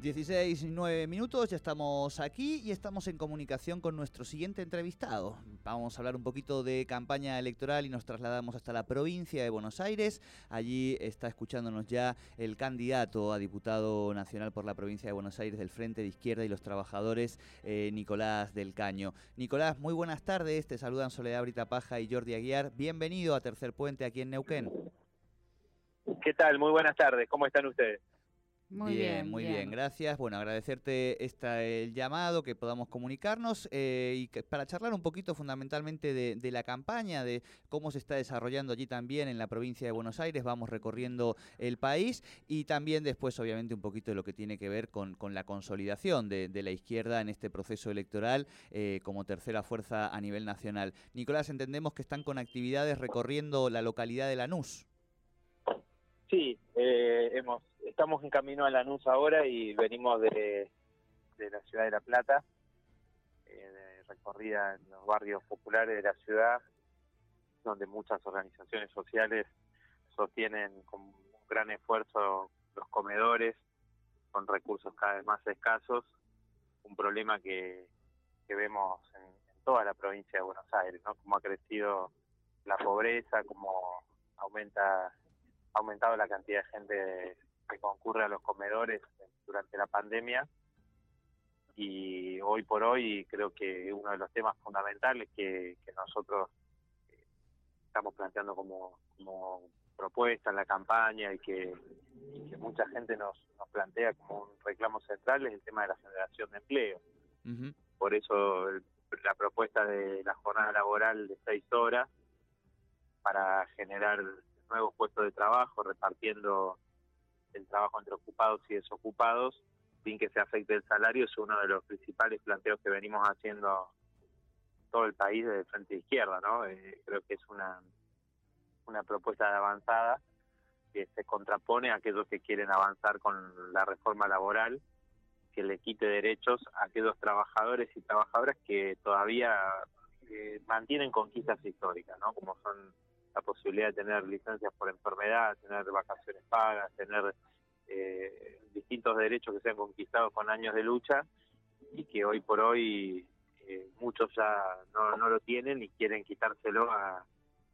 16, 9 minutos, ya estamos aquí y estamos en comunicación con nuestro siguiente entrevistado. Vamos a hablar un poquito de campaña electoral y nos trasladamos hasta la provincia de Buenos Aires. Allí está escuchándonos ya el candidato a diputado nacional por la provincia de Buenos Aires del Frente de Izquierda y los Trabajadores, eh, Nicolás del Caño. Nicolás, muy buenas tardes, te saludan Soledad Brita Paja y Jordi Aguiar. Bienvenido a Tercer Puente aquí en Neuquén. ¿Qué tal? Muy buenas tardes, ¿cómo están ustedes? Muy bien, muy bien. gracias. Bueno, agradecerte esta, el llamado, que podamos comunicarnos eh, y para charlar un poquito fundamentalmente de, la campaña, de cómo se está desarrollando allí también en la provincia de Buenos Aires, vamos recorriendo el país y también después obviamente un poquito de lo que tiene que ver con, con la consolidación de, la izquierda en este proceso electoral eh, como tercera fuerza a nivel nacional. Nicolás, entendemos que están con actividades recorriendo la localidad de Lanús. Sí, eh, hemos estamos en camino a Lanús ahora y venimos de, la ciudad de La Plata, eh, de recorrida en los barrios populares de la ciudad, donde muchas organizaciones sociales sostienen con un gran esfuerzo los comedores, con recursos cada vez más escasos, un problema que, vemos en, toda la provincia de Buenos Aires, ¿no? Cómo ha crecido la pobreza, cómo aumenta ha aumentado la cantidad de gente que concurre a los comedores durante la pandemia y hoy por hoy creo que uno de los temas fundamentales que, nosotros eh, estamos planteando como, propuesta en la campaña y que, mucha gente nos, nos plantea como un reclamo central es el tema de la generación de empleo. Por eso la propuesta de la jornada laboral de seis horas para generar nuevos puestos de trabajo, repartiendo el trabajo entre ocupados y desocupados sin que se afecte el salario es uno de los principales planteos que venimos haciendo todo el país desde frente de izquierda, ¿no? Eh, creo que es una una propuesta de avanzada que se contrapone a aquellos que quieren avanzar con la reforma laboral, que le quite derechos a aquellos trabajadores y trabajadoras que todavía eh, mantienen conquistas históricas, ¿no? Como son la posibilidad de tener licencias por enfermedad, tener vacaciones pagas, tener eh, distintos derechos que se han conquistado con años de lucha y que hoy por hoy eh, muchos ya no, no lo tienen y quieren quitárselo a,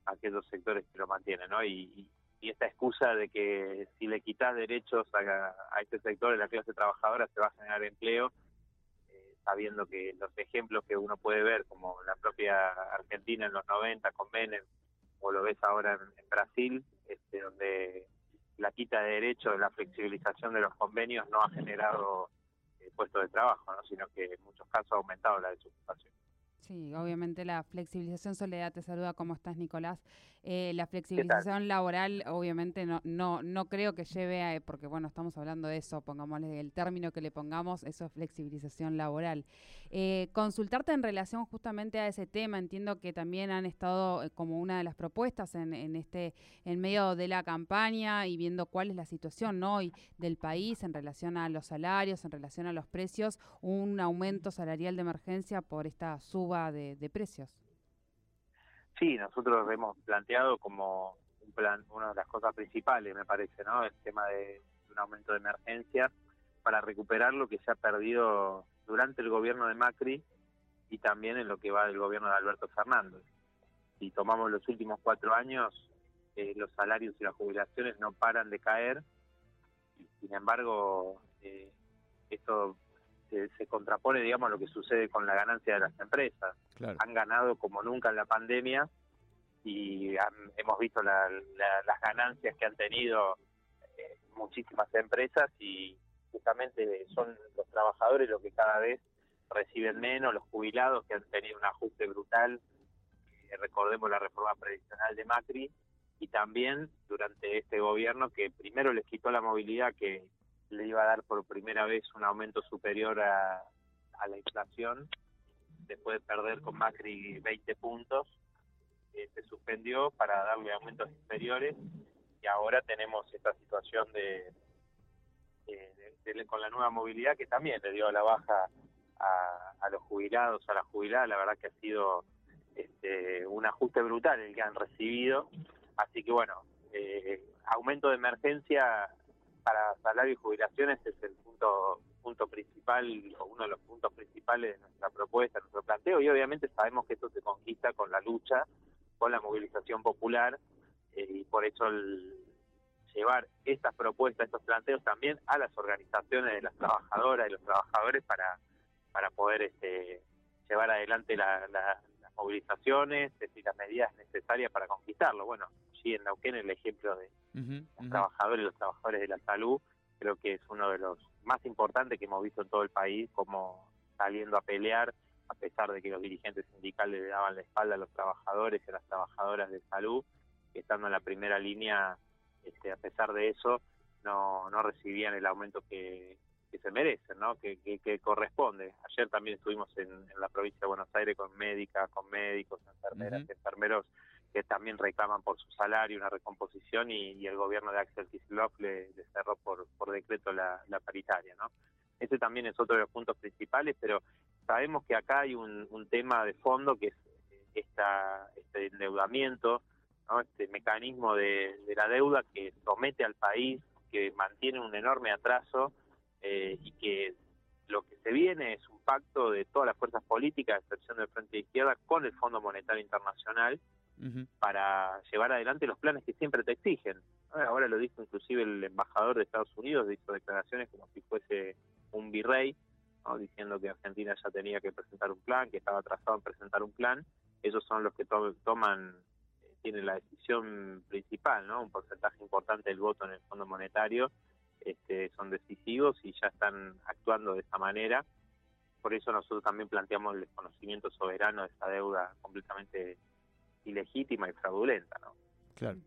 a aquellos sectores que lo mantienen, ¿no? Y, esta excusa de que si le quitas derechos a, a este sector de la clase trabajadora se va a generar empleo, eh, sabiendo que los ejemplos que uno puede ver, como la propia Argentina en los 90 con Menem, o lo ves ahora en, Brasil, este, donde la quita de derechos, la flexibilización de los convenios no ha generado eh, puestos de trabajo, ¿no? sino que en muchos casos ha aumentado la desocupación. Sí, obviamente la flexibilización, Soledad te saluda, ¿cómo estás Nicolás? Eh, la flexibilización laboral obviamente no, no, no creo que lleve a, porque bueno, estamos hablando de eso, pongámosle el término que le pongamos, eso es flexibilización laboral. Eh, consultarte en relación justamente a ese tema, entiendo que también han estado eh, como una de las propuestas en, en este, en medio de la campaña y viendo cuál es la situación ¿no? hoy del país en relación a los salarios, en relación a los precios, un aumento salarial de emergencia por esta suba de, precios. Sí, nosotros hemos planteado como un plan, una de las cosas principales, me parece, ¿no? El tema de un aumento de emergencia para recuperar lo que se ha perdido durante el gobierno de Macri y también en lo que va del gobierno de Alberto Fernández. Si tomamos los últimos cuatro años, eh, los salarios y las jubilaciones no paran de caer. Sin embargo, eh, esto se, contrapone, digamos, a lo que sucede con la ganancia de las empresas. Han ganado como nunca en la pandemia y hemos visto las ganancias que han tenido eh, muchísimas empresas y justamente son los trabajadores los que cada vez reciben menos, los jubilados que han tenido un ajuste brutal, eh, recordemos la reforma previsional de Macri, y también durante este gobierno que primero les quitó la movilidad que le iba a dar por primera vez un aumento superior a, la inflación, después de perder con Macri 20 puntos, eh, se suspendió para darle aumentos inferiores y ahora tenemos esta situación de, con la nueva movilidad que también le dio la baja a, a los jubilados, a las jubiladas, la verdad que ha sido este, un ajuste brutal el que han recibido, así que bueno, eh, aumento de emergencia para salario y jubilaciones es el punto punto principal o uno de los puntos principales de nuestra propuesta, nuestro planteo y obviamente sabemos que esto se conquista con la lucha, con la movilización popular eh, y por eso el, llevar estas propuestas, estos planteos también a las organizaciones de las trabajadoras y los trabajadores para, para poder este, llevar adelante las movilizaciones y las medidas necesarias para conquistarlo. Bueno, en Neuquén el ejemplo de los trabajadores y los trabajadores de la salud creo que es uno de los más importantes que hemos visto en todo el país, como saliendo a pelear, a pesar de que los dirigentes sindicales le daban la espalda a los trabajadores y a las trabajadoras de salud, que estando en la primera línea este, a pesar de eso, no, no recibían el aumento que, se merecen, ¿no? Que, que, corresponde. Ayer también estuvimos en, la provincia de Buenos Aires con médicas, con médicos, enfermeras, enfermeros que también reclaman por su salario una recomposición y, el gobierno de Axel Kicillof le, cerró por, decreto la, paritaria, ¿no? Ese también es otro de los puntos principales, pero sabemos que acá hay un, tema de fondo que es esta, este endeudamiento este mecanismo de, la deuda que somete al país, que mantiene un enorme atraso eh, y que lo que se viene es un pacto de todas las fuerzas políticas, a excepción del Frente de Izquierda, con el Fondo Monetario Internacional para llevar adelante los planes que siempre te exigen. Ahora lo dijo inclusive el embajador de Estados Unidos, hizo declaraciones como si fuese un virrey, diciendo que Argentina ya tenía que presentar un plan, que estaba atrasado en presentar un plan. Ellos son los que toman tiene la decisión principal, ¿no? Un porcentaje importante del voto en el Fondo Monetario este, son decisivos y ya están actuando de esa manera. Por eso nosotros también planteamos el desconocimiento soberano de esa deuda completamente ilegítima y fraudulenta, ¿no? Claro.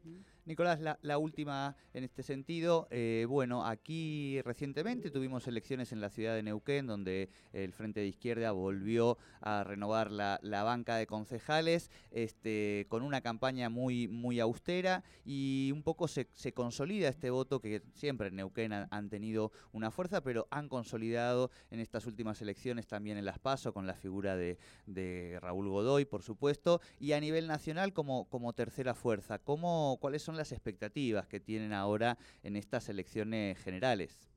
Nicolás, la, última en este sentido. Eh, bueno, aquí recientemente tuvimos elecciones en la ciudad de Neuquén, donde el Frente de Izquierda volvió a renovar la, banca de concejales, este, con una campaña muy, muy austera y un poco se, consolida este voto que siempre en Neuquén han, tenido una fuerza, pero han consolidado en estas últimas elecciones también en las PASO con la figura de, Raúl Godoy, por supuesto, y a nivel nacional como, como tercera fuerza. ¿Cómo, ¿Cuáles son las expectativas que tienen ahora en estas elecciones generales?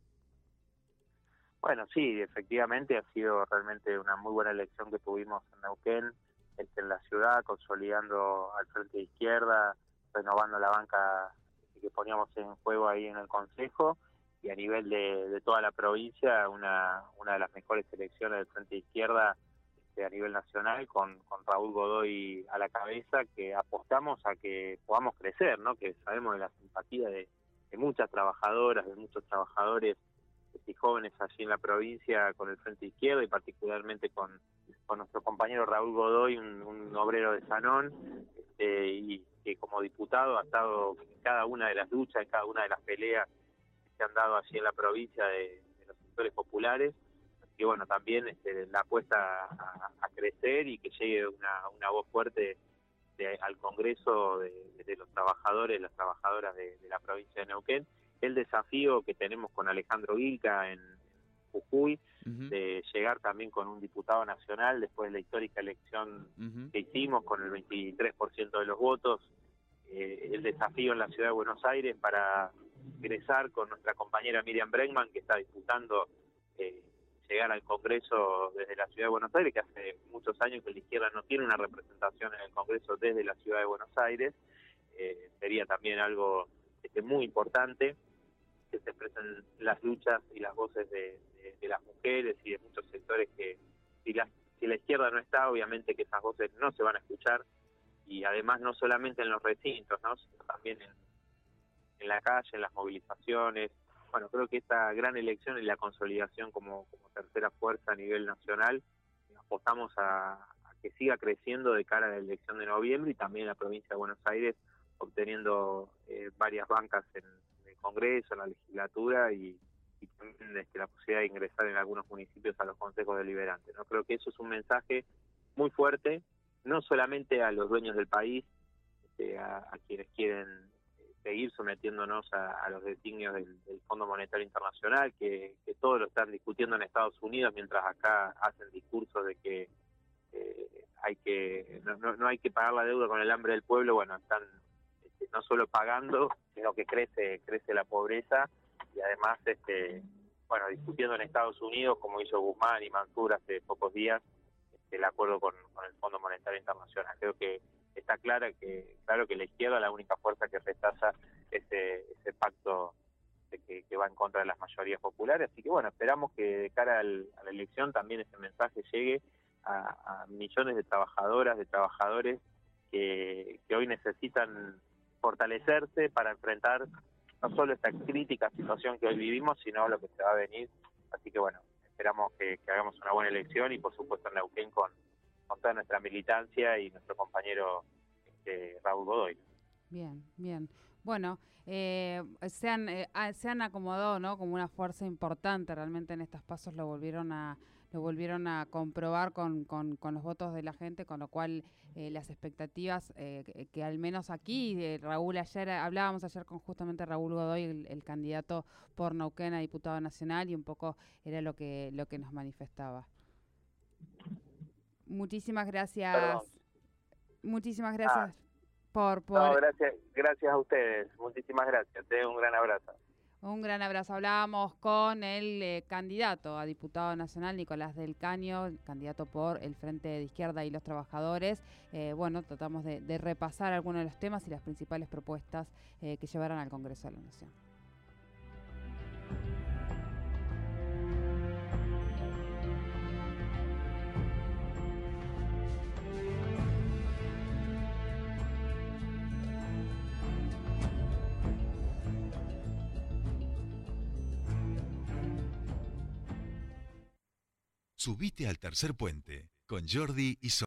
Bueno, sí, efectivamente ha sido realmente una muy buena elección que tuvimos en Neuquén, este, en la ciudad, consolidando al frente de izquierda, renovando la banca que poníamos en juego ahí en el Consejo y a nivel de, toda la provincia, una, una de las mejores elecciones del frente de izquierda este, a nivel nacional con, con Raúl Godoy a la cabeza que apostamos a que podamos crecer, ¿no? que sabemos de la simpatía de, muchas trabajadoras, de muchos trabajadores y jóvenes allí en la provincia con el Frente Izquierdo y particularmente con, con nuestro compañero Raúl Godoy, un, obrero de Sanón, este, y que como diputado ha estado en cada una de las luchas, en cada una de las peleas que se han dado allí en la provincia de los sectores populares y bueno, también este, la apuesta a, crecer y que llegue una, una voz fuerte al Congreso de, los trabajadores, las trabajadoras de, la provincia de Neuquén. El desafío que tenemos con Alejandro Guilca en Jujuy, de llegar también con un diputado nacional después de la histórica elección que hicimos con el 23% de los votos. Eh, el desafío en la ciudad de Buenos Aires para ingresar con nuestra compañera Miriam Bregman, que está disputando eh, llegar al Congreso desde la Ciudad de Buenos Aires, que hace muchos años que la izquierda no tiene una representación en el Congreso desde la Ciudad de Buenos Aires. Eh, sería también algo este, muy importante que se expresen las luchas y las voces de, las mujeres y de muchos sectores que si la, si izquierda no está, obviamente que esas voces no se van a escuchar y además no solamente en los recintos, ¿no? sino también en la calle, en las movilizaciones, bueno, creo que esta gran elección y la consolidación como, tercera fuerza a nivel nacional, apostamos a, que siga creciendo de cara a la elección de noviembre y también la provincia de Buenos Aires obteniendo eh, varias bancas en, el Congreso, en la legislatura y, también este, la posibilidad de ingresar en algunos municipios a los consejos deliberantes. ¿no? Creo que eso es un mensaje muy fuerte, no solamente a los dueños del país, este, a, quienes quieren seguir sometiéndonos a, los designios del, Fondo Monetario Internacional, que, que todos lo están discutiendo en Estados Unidos, mientras acá hacen discursos de que eh, hay que no, no, hay que pagar la deuda con el hambre del pueblo, bueno, están este, no solo pagando, sino que crece crece la pobreza y además este bueno, discutiendo en Estados Unidos como hizo Guzmán y Mansur hace pocos días este, el acuerdo con, el Fondo Monetario Internacional. Creo que está clara que claro que la izquierda es la única fuerza que rechaza ese ese pacto que, que, va en contra de las mayorías populares. Así que bueno, esperamos que de cara a la elección también ese mensaje llegue a, millones de trabajadoras, de trabajadores que, hoy necesitan fortalecerse para enfrentar no solo esta crítica situación que hoy vivimos, sino lo que se va a venir. Así que bueno, esperamos que, hagamos una buena elección y por supuesto en Neuquén con, con nuestra militancia y nuestro compañero este, Raúl Godoy. Bien, bien. Bueno, eh, se, han, eh, se han acomodado ¿no? como una fuerza importante realmente en estos pasos, lo volvieron a, lo volvieron a comprobar con, con, los votos de la gente, con lo cual eh, las expectativas eh, que, al menos aquí, eh, Raúl, ayer hablábamos ayer con justamente Raúl Godoy, el, candidato por Neuquén a diputado nacional, y un poco era lo que, lo que nos manifestaba. Muchísimas gracias. Muchísimas gracias ah. por... por... gracias, gracias a ustedes. Muchísimas gracias. Te un gran abrazo. Un gran abrazo. Hablábamos con el eh, candidato a diputado nacional, Nicolás del Caño, candidato por el Frente de Izquierda y los Trabajadores. Eh, bueno, tratamos de, repasar algunos de los temas y las principales propuestas eh, que llevarán al Congreso de la Nación. Subite al tercer puente con Jordi y